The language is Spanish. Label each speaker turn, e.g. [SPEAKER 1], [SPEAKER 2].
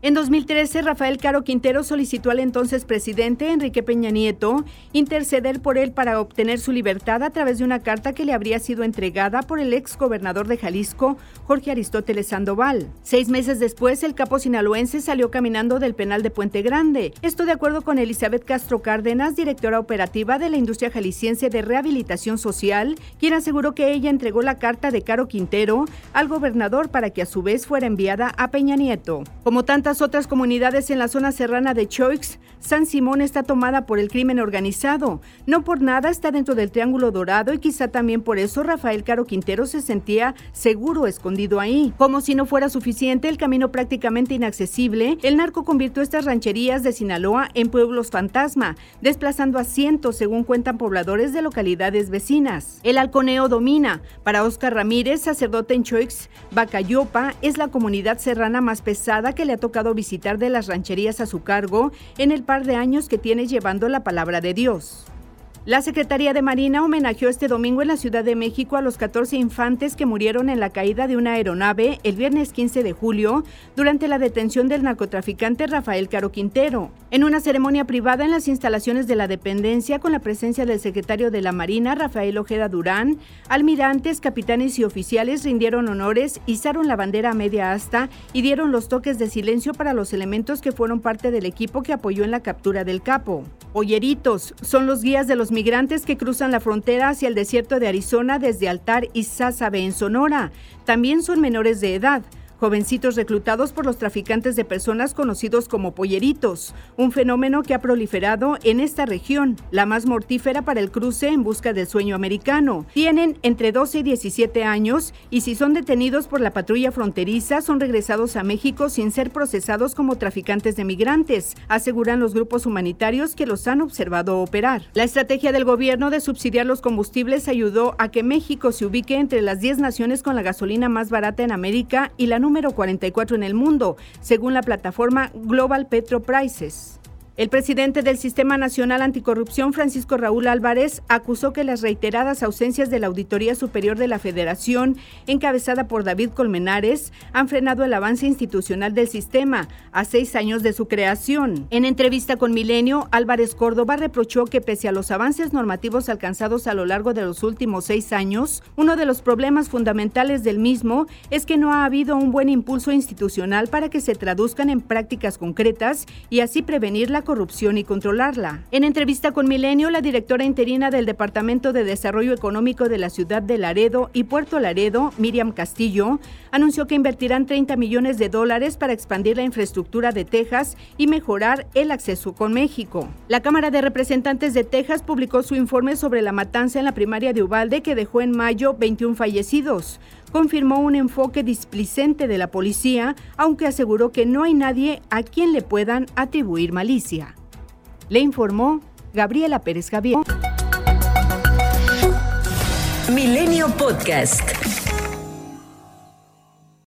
[SPEAKER 1] En 2013, Rafael Caro Quintero solicitó al entonces presidente Enrique Peña Nieto interceder por él para obtener su libertad a través de una carta que le habría sido entregada por el ex gobernador de Jalisco, Jorge Aristóteles Sandoval. Seis meses después, el capo sinaloense salió caminando del penal de Puente Grande. Esto de acuerdo con Elizabeth Castro Cárdenas, directora operativa de la industria jalisciense de rehabilitación social, quien aseguró que ella entregó la carta de Caro Quintero al gobernador para que a su vez fuera enviada a Peña Nieto. Como tantas otras comunidades en la zona serrana de Choix, San Simón está tomada por el crimen organizado. No por nada está dentro del Triángulo Dorado y quizá también por eso Rafael Caro Quintero se sentía seguro escondido ahí. Como si no fuera suficiente, el camino prácticamente inaccesible, el narco convirtió estas rancherías de Sinaloa en pueblos fantasma, desplazando a cientos, según cuentan pobladores de localidades vecinas. El halconeo domina. Para Oscar Ramírez, sacerdote en Choix, Bacayopa es la comunidad serrana más pesada que le ha tocado visitar de las rancherías a su cargo en el par de años que tiene llevando la palabra de Dios. La Secretaría de Marina homenajeó este domingo en la Ciudad de México a los 14 infantes que murieron en la caída de una aeronave el viernes 15 de julio durante la detención del narcotraficante Rafael Caro Quintero. En una ceremonia privada en las instalaciones de la dependencia con la presencia del secretario de la Marina, Rafael Ojeda Durán, almirantes, capitanes y oficiales rindieron honores, izaron la bandera a media asta y dieron los toques de silencio para los elementos que fueron parte del equipo que apoyó en la captura del capo. Olleritos son los guías de los migrantes que cruzan la frontera hacia el desierto de Arizona desde Altar y Sázabe en Sonora. También son menores de edad jovencitos reclutados por los traficantes de personas conocidos como polleritos, un fenómeno que ha proliferado en esta región, la más mortífera para el cruce en busca del sueño americano. Tienen entre 12 y 17 años y si son detenidos por la patrulla fronteriza son regresados a México sin ser procesados como traficantes de migrantes, aseguran los grupos humanitarios que los han observado operar. La estrategia del gobierno de subsidiar los combustibles ayudó a que México se ubique entre las 10 naciones con la gasolina más barata en América y la número 44 en el mundo, según la plataforma Global Petro Prices. El presidente del Sistema Nacional Anticorrupción, Francisco Raúl Álvarez, acusó que las reiteradas ausencias de la Auditoría Superior de la Federación, encabezada por David Colmenares, han frenado el avance institucional del sistema a seis años de su creación. En entrevista con Milenio, Álvarez Córdoba reprochó que pese a los avances normativos alcanzados a lo largo de los últimos seis años, uno de los problemas fundamentales del mismo es que no ha habido un buen impulso institucional para que se traduzcan en prácticas concretas y así prevenir la corrupción y controlarla. En entrevista con Milenio, la directora interina del Departamento de Desarrollo Económico de la ciudad de Laredo y Puerto Laredo, Miriam Castillo, anunció que invertirán 30 millones de dólares para expandir la infraestructura de Texas y mejorar el acceso con México. La Cámara de Representantes de Texas publicó su informe sobre la matanza en la primaria de Ubalde que dejó en mayo 21 fallecidos confirmó un enfoque displicente de la policía, aunque aseguró que no hay nadie a quien le puedan atribuir malicia. Le informó Gabriela Pérez Javier.
[SPEAKER 2] Milenio Podcast.